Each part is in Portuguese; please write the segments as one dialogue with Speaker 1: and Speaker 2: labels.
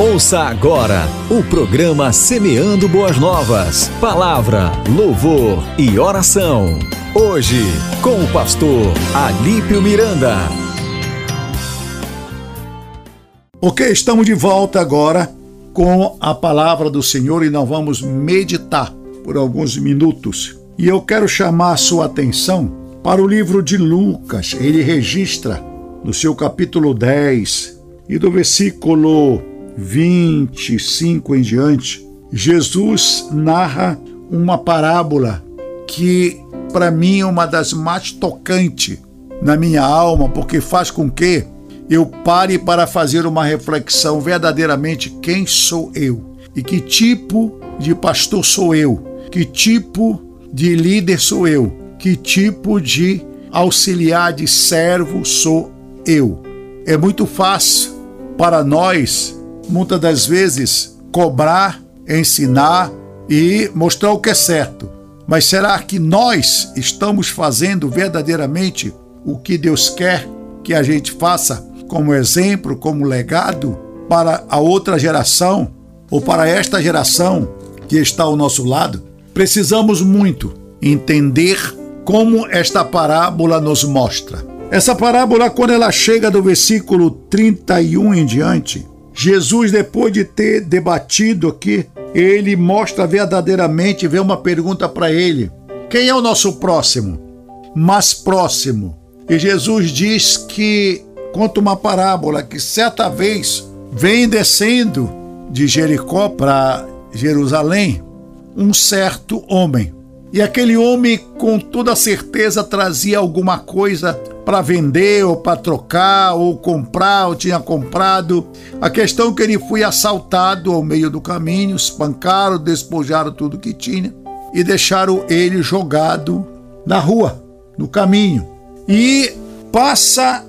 Speaker 1: Ouça agora o programa Semeando Boas Novas. Palavra, louvor e oração. Hoje, com o pastor Alípio Miranda.
Speaker 2: Ok, estamos de volta agora com a palavra do Senhor e nós vamos meditar por alguns minutos. E eu quero chamar a sua atenção para o livro de Lucas. Ele registra no seu capítulo 10 e do versículo 25 em diante, Jesus narra uma parábola que, para mim, é uma das mais tocantes na minha alma, porque faz com que eu pare para fazer uma reflexão verdadeiramente quem sou eu. E que tipo de pastor sou eu, que tipo de líder sou eu, que tipo de auxiliar de servo sou eu. É muito fácil para nós muitas das vezes, cobrar, ensinar e mostrar o que é certo. Mas será que nós estamos fazendo verdadeiramente o que Deus quer que a gente faça como exemplo, como legado para a outra geração ou para esta geração que está ao nosso lado? Precisamos muito entender como esta parábola nos mostra. Essa parábola, quando ela chega do versículo 31 em diante, Jesus, depois de ter debatido aqui, ele mostra verdadeiramente, vê uma pergunta para ele: quem é o nosso próximo? Mais próximo. E Jesus diz que conta uma parábola que certa vez vem descendo de Jericó para Jerusalém um certo homem. E aquele homem, com toda certeza, trazia alguma coisa para vender, ou para trocar, ou comprar, ou tinha comprado. A questão é que ele foi assaltado ao meio do caminho, espancaram, despojaram tudo que tinha e deixaram ele jogado na rua, no caminho. E passa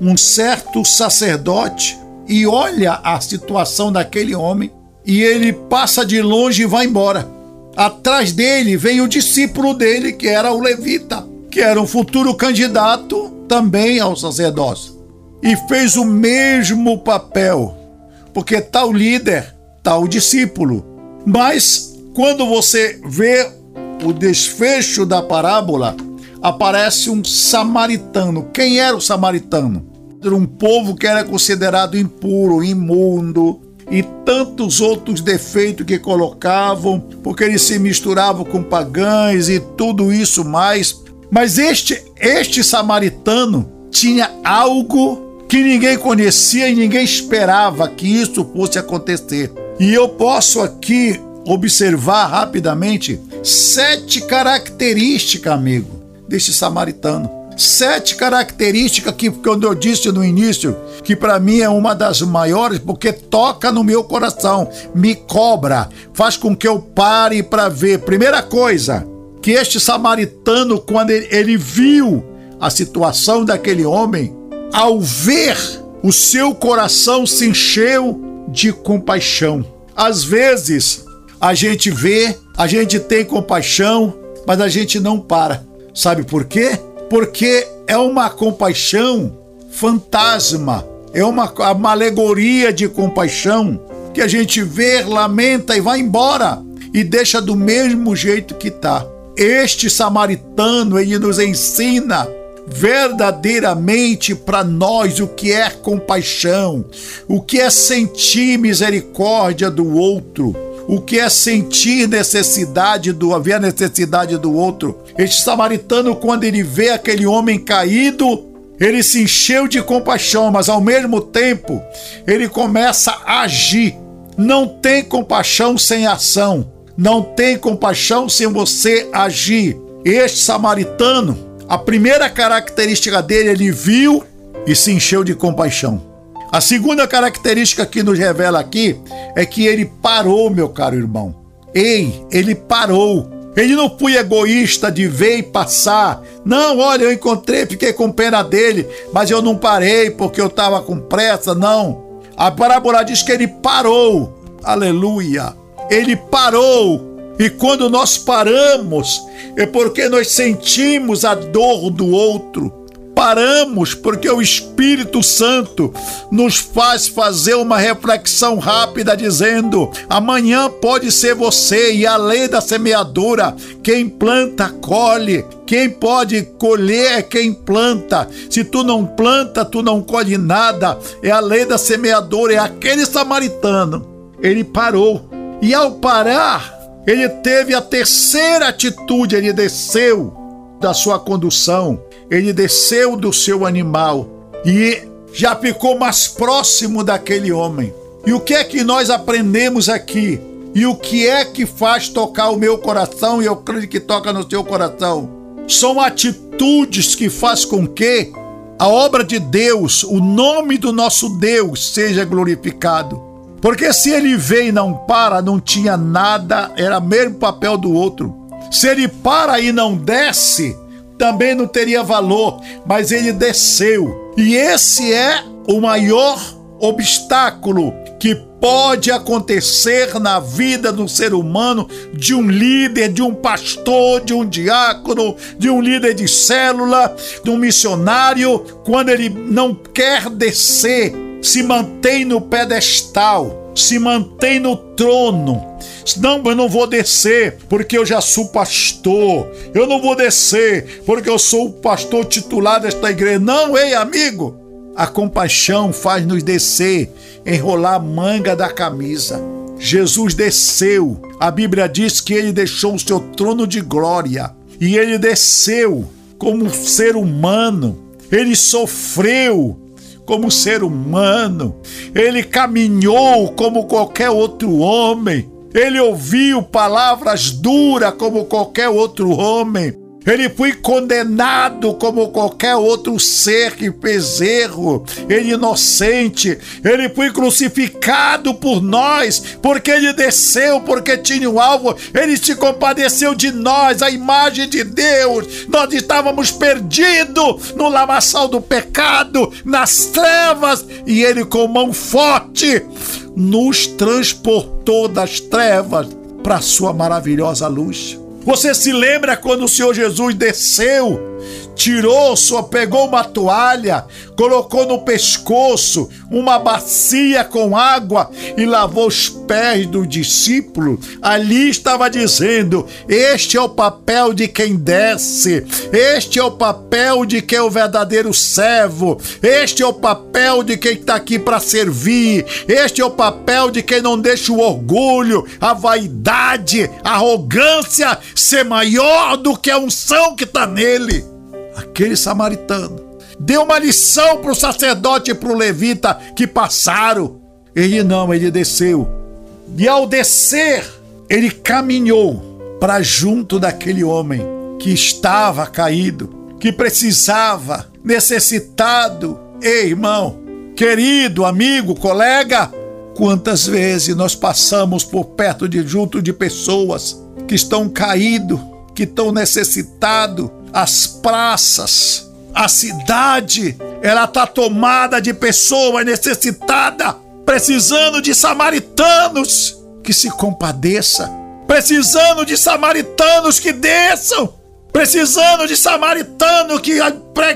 Speaker 2: um certo sacerdote e olha a situação daquele homem e ele passa de longe e vai embora. Atrás dele vem o discípulo dele, que era o levita, que era um futuro candidato também ao sacerdócio. E fez o mesmo papel, porque tal líder, tal discípulo. Mas quando você vê o desfecho da parábola, aparece um samaritano. Quem era o samaritano? Era um povo que era considerado impuro, imundo, e tantos outros defeitos que colocavam, porque eles se misturavam com pagães e tudo isso mais. Mas este, este samaritano tinha algo que ninguém conhecia e ninguém esperava que isso fosse acontecer. E eu posso aqui observar rapidamente sete características, amigo, deste samaritano sete características que, quando eu disse no início, que para mim é uma das maiores, porque toca no meu coração, me cobra, faz com que eu pare para ver. Primeira coisa, que este samaritano, quando ele, ele viu a situação daquele homem, ao ver, o seu coração se encheu de compaixão. Às vezes, a gente vê, a gente tem compaixão, mas a gente não para. Sabe por quê? porque é uma compaixão fantasma, é uma, uma alegoria de compaixão que a gente vê, lamenta e vai embora e deixa do mesmo jeito que está. Este samaritano, ele nos ensina verdadeiramente para nós o que é compaixão, o que é sentir misericórdia do outro o que é sentir necessidade do haver necessidade do outro. Este samaritano, quando ele vê aquele homem caído, ele se encheu de compaixão, mas ao mesmo tempo ele começa a agir. Não tem compaixão sem ação. Não tem compaixão sem você agir. Este samaritano, a primeira característica dele, ele viu e se encheu de compaixão. A segunda característica que nos revela aqui é que ele parou, meu caro irmão. Ei, ele parou. Ele não foi egoísta de ver e passar. Não, olha, eu encontrei, fiquei com pena dele, mas eu não parei porque eu estava com pressa. Não. A parábola diz que ele parou. Aleluia. Ele parou. E quando nós paramos, é porque nós sentimos a dor do outro paramos porque o Espírito Santo nos faz fazer uma reflexão rápida dizendo: amanhã pode ser você e a lei da semeadura, quem planta colhe, quem pode colher é quem planta. Se tu não planta, tu não colhe nada. É a lei da semeadora, é aquele samaritano. Ele parou. E ao parar, ele teve a terceira atitude, ele desceu da sua condução, ele desceu do seu animal e já ficou mais próximo daquele homem. E o que é que nós aprendemos aqui? E o que é que faz tocar o meu coração e eu creio que toca no seu coração? São atitudes que faz com que a obra de Deus, o nome do nosso Deus seja glorificado. Porque se ele vem e não para, não tinha nada, era mesmo papel do outro. Se ele para e não desce, também não teria valor, mas ele desceu. E esse é o maior obstáculo que pode acontecer na vida do ser humano, de um líder, de um pastor, de um diácono, de um líder de célula, de um missionário, quando ele não quer descer, se mantém no pedestal, se mantém no trono não, eu não vou descer porque eu já sou pastor. Eu não vou descer porque eu sou o pastor titular desta igreja. Não, ei, amigo. A compaixão faz nos descer, enrolar a manga da camisa. Jesus desceu. A Bíblia diz que ele deixou o seu trono de glória e ele desceu como ser humano. Ele sofreu como ser humano. Ele caminhou como qualquer outro homem. Ele ouviu palavras duras como qualquer outro homem. Ele foi condenado como qualquer outro ser que fez erro, ele inocente. Ele foi crucificado por nós, porque ele desceu, porque tinha um alvo. Ele se compadeceu de nós, a imagem de Deus. Nós estávamos perdidos no lamaçal do pecado, nas trevas, e ele com mão forte nos transportou das trevas para a sua maravilhosa luz. Você se lembra quando o Senhor Jesus desceu tirou, só pegou uma toalha, colocou no pescoço uma bacia com água e lavou os pés do discípulo. Ali estava dizendo: Este é o papel de quem desce, este é o papel de quem é o verdadeiro servo, este é o papel de quem está aqui para servir, este é o papel de quem não deixa o orgulho, a vaidade, a arrogância ser maior do que a unção que está nele aquele samaritano. Deu uma lição para o sacerdote e para o levita que passaram. Ele não, ele desceu. E ao descer, ele caminhou para junto daquele homem que estava caído, que precisava, necessitado. Ei, irmão, querido, amigo, colega, quantas vezes nós passamos por perto de junto de pessoas que estão caídos, que estão necessitados, as praças, a cidade, ela está tomada de pessoas necessitadas, precisando de samaritanos que se compadeça, precisando de samaritanos que desçam, precisando de samaritano que,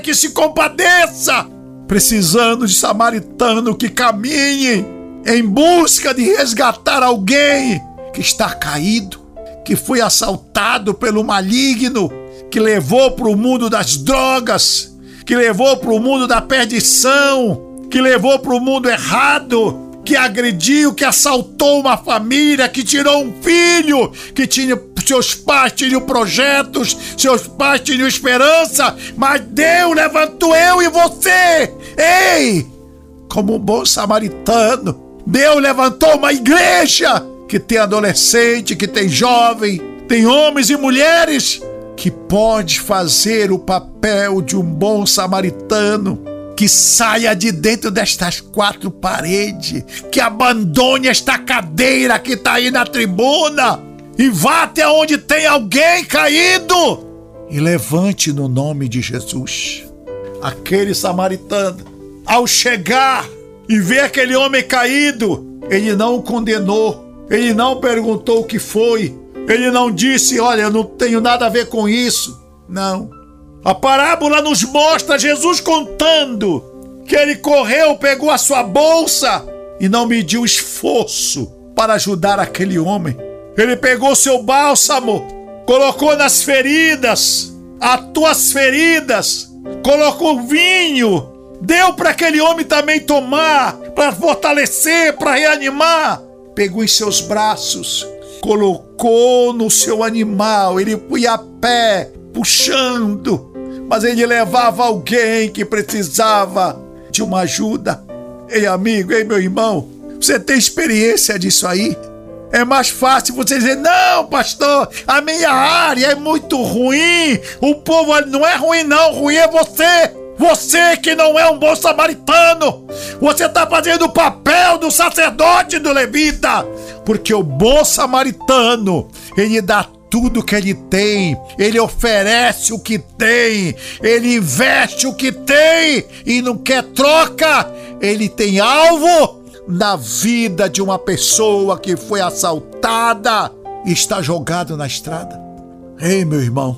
Speaker 2: que se compadeça, precisando de samaritano que caminhe em busca de resgatar alguém que está caído, que foi assaltado pelo maligno, que levou para o mundo das drogas, que levou para o mundo da perdição, que levou para o mundo errado, que agrediu, que assaltou uma família, que tirou um filho, que tinha seus pais tinham projetos, seus pais tinham esperança, mas Deus levantou eu e você. Ei, como um bom samaritano, Deus levantou uma igreja que tem adolescente, que tem jovem, tem homens e mulheres que pode fazer o papel de um bom samaritano, que saia de dentro destas quatro paredes, que abandone esta cadeira que está aí na tribuna e vá até onde tem alguém caído e levante no nome de Jesus. Aquele samaritano, ao chegar e ver aquele homem caído, ele não o condenou, ele não perguntou o que foi, ele não disse, olha, eu não tenho nada a ver com isso. Não. A parábola nos mostra Jesus contando que ele correu, pegou a sua bolsa e não mediu esforço para ajudar aquele homem. Ele pegou seu bálsamo, colocou nas feridas, as tuas feridas, colocou vinho, deu para aquele homem também tomar, para fortalecer, para reanimar. Pegou em seus braços, colocou no seu animal, ele ia a pé, puxando, mas ele levava alguém que precisava de uma ajuda. Ei, amigo, ei, meu irmão, você tem experiência disso aí? É mais fácil você dizer: não, pastor, a minha área é muito ruim. O povo não é ruim, não. Ruim é você. Você que não é um bom samaritano. Você está fazendo o papel do sacerdote do levita. Porque o bom samaritano, ele dá tudo que ele tem, ele oferece o que tem, ele investe o que tem e não quer troca. Ele tem alvo na vida de uma pessoa que foi assaltada e está jogado na estrada. Ei, meu irmão,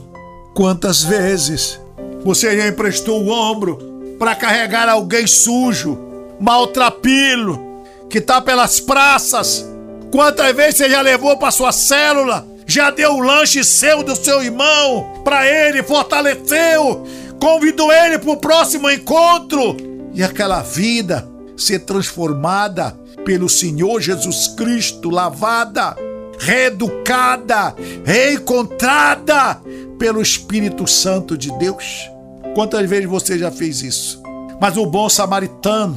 Speaker 2: quantas vezes você já emprestou o ombro para carregar alguém sujo, maltrapilo, que está pelas praças? Quantas vezes você já levou para sua célula? Já deu o lanche seu do seu irmão para ele, fortaleceu, convidou ele para o próximo encontro e aquela vida ser transformada pelo Senhor Jesus Cristo, lavada, reeducada, reencontrada pelo Espírito Santo de Deus. Quantas vezes você já fez isso? Mas o bom samaritano,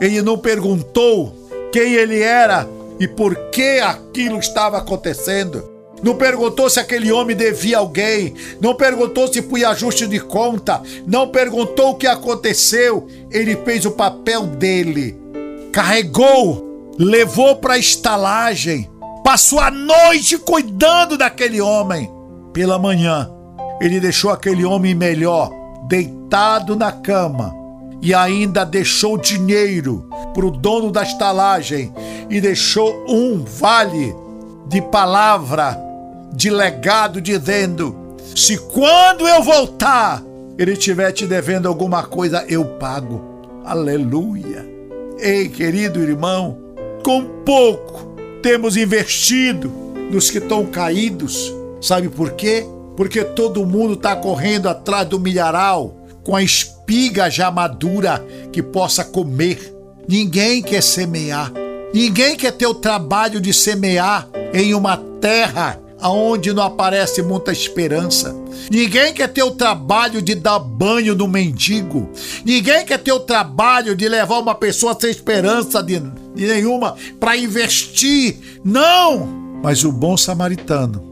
Speaker 2: ele não perguntou quem ele era e por que aquilo estava acontecendo não perguntou se aquele homem devia alguém, não perguntou se foi ajuste de conta, não perguntou o que aconteceu. Ele fez o papel dele, carregou, levou para a estalagem, passou a noite cuidando daquele homem. Pela manhã, ele deixou aquele homem melhor, deitado na cama, e ainda deixou dinheiro para o dono da estalagem e deixou um vale de palavra de legado dizendo: se quando eu voltar ele estiver te devendo alguma coisa, eu pago. Aleluia. Ei, querido irmão, com pouco temos investido nos que estão caídos. Sabe por quê? Porque todo mundo está correndo atrás do milharal com a espiga já madura que possa comer. Ninguém quer semear. Ninguém quer ter o trabalho de semear em uma terra aonde não aparece muita esperança. Ninguém quer ter o trabalho de dar banho no mendigo. Ninguém quer ter o trabalho de levar uma pessoa sem esperança de, de nenhuma para investir. Não! Mas o bom samaritano,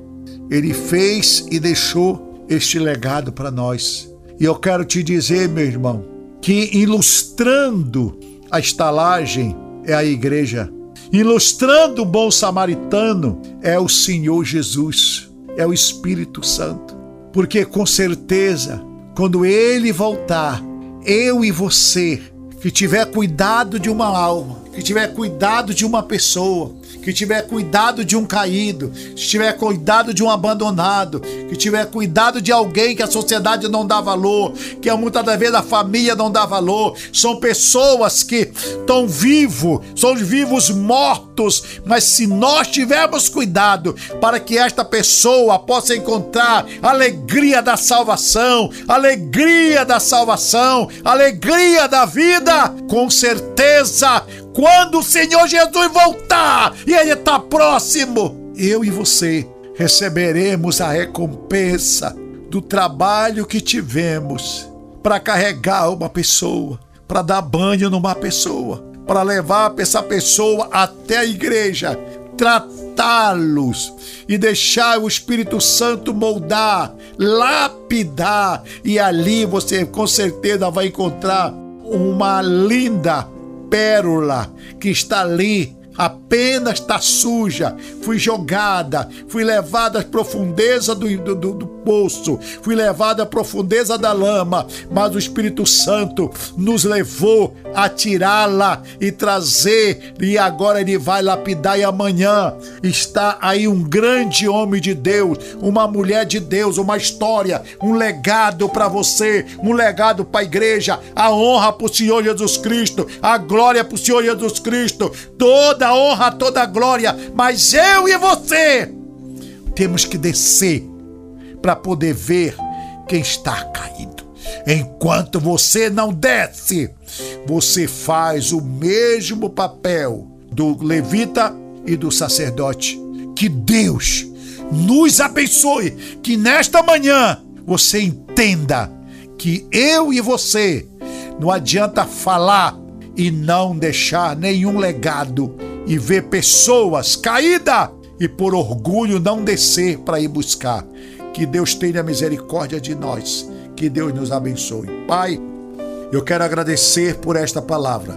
Speaker 2: ele fez e deixou este legado para nós. E eu quero te dizer, meu irmão, que ilustrando a estalagem é a igreja Ilustrando o bom samaritano é o Senhor Jesus, é o Espírito Santo. Porque com certeza, quando ele voltar, eu e você, que tiver cuidado de uma alma, que tiver cuidado de uma pessoa, que tiver cuidado de um caído, que tiver cuidado de um abandonado, que tiver cuidado de alguém que a sociedade não dá valor, que muitas das vezes a família não dá valor, são pessoas que estão vivos, são vivos mortos, mas se nós tivermos cuidado para que esta pessoa possa encontrar alegria da salvação, alegria da salvação, alegria da vida, com certeza quando o Senhor Jesus voltar e Ele está próximo, eu e você receberemos a recompensa do trabalho que tivemos para carregar uma pessoa, para dar banho numa pessoa, para levar essa pessoa até a igreja, tratá-los e deixar o Espírito Santo moldar, lapidar, e ali você com certeza vai encontrar uma linda pérola que está ali apenas está suja, fui jogada, fui levada às profundezas do, do, do, poço, fui levado à profundeza da lama, mas o Espírito Santo nos levou a tirá-la e trazer, e agora ele vai lapidar. E amanhã está aí um grande homem de Deus, uma mulher de Deus, uma história, um legado para você, um legado para a igreja, a honra para o Senhor Jesus Cristo, a glória para o Senhor Jesus Cristo, toda a honra, toda a glória, mas eu e você temos que descer para poder ver quem está caído. Enquanto você não desce, você faz o mesmo papel do levita e do sacerdote. Que Deus nos abençoe, que nesta manhã você entenda que eu e você não adianta falar e não deixar nenhum legado e ver pessoas caídas e por orgulho não descer para ir buscar. Que Deus tenha misericórdia de nós. Que Deus nos abençoe. Pai, eu quero agradecer por esta palavra.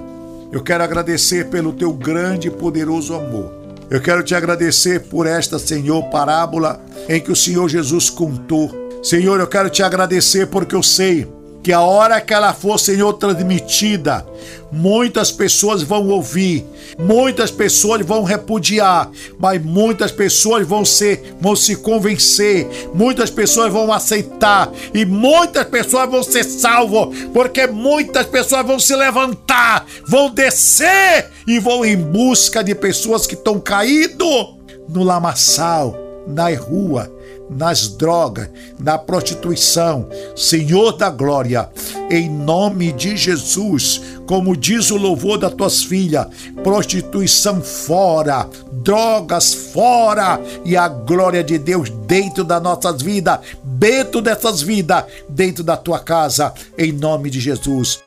Speaker 2: Eu quero agradecer pelo teu grande e poderoso amor. Eu quero te agradecer por esta, Senhor, parábola em que o Senhor Jesus contou. Senhor, eu quero te agradecer porque eu sei que a hora que ela for, Senhor, transmitida, muitas pessoas vão ouvir, muitas pessoas vão repudiar, mas muitas pessoas vão ser, vão se convencer, muitas pessoas vão aceitar e muitas pessoas vão ser salvas, porque muitas pessoas vão se levantar, vão descer e vão em busca de pessoas que estão caídas no lamaçal, na rua, nas drogas, na prostituição. Senhor da glória, em nome de Jesus, como diz o louvor das tuas filhas, prostituição fora, drogas fora e a glória de Deus dentro das nossas vidas, dentro dessas vidas, dentro da tua casa, em nome de Jesus.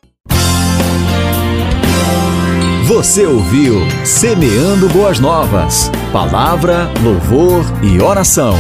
Speaker 1: Você ouviu Semeando Boas Novas. Palavra, louvor e oração.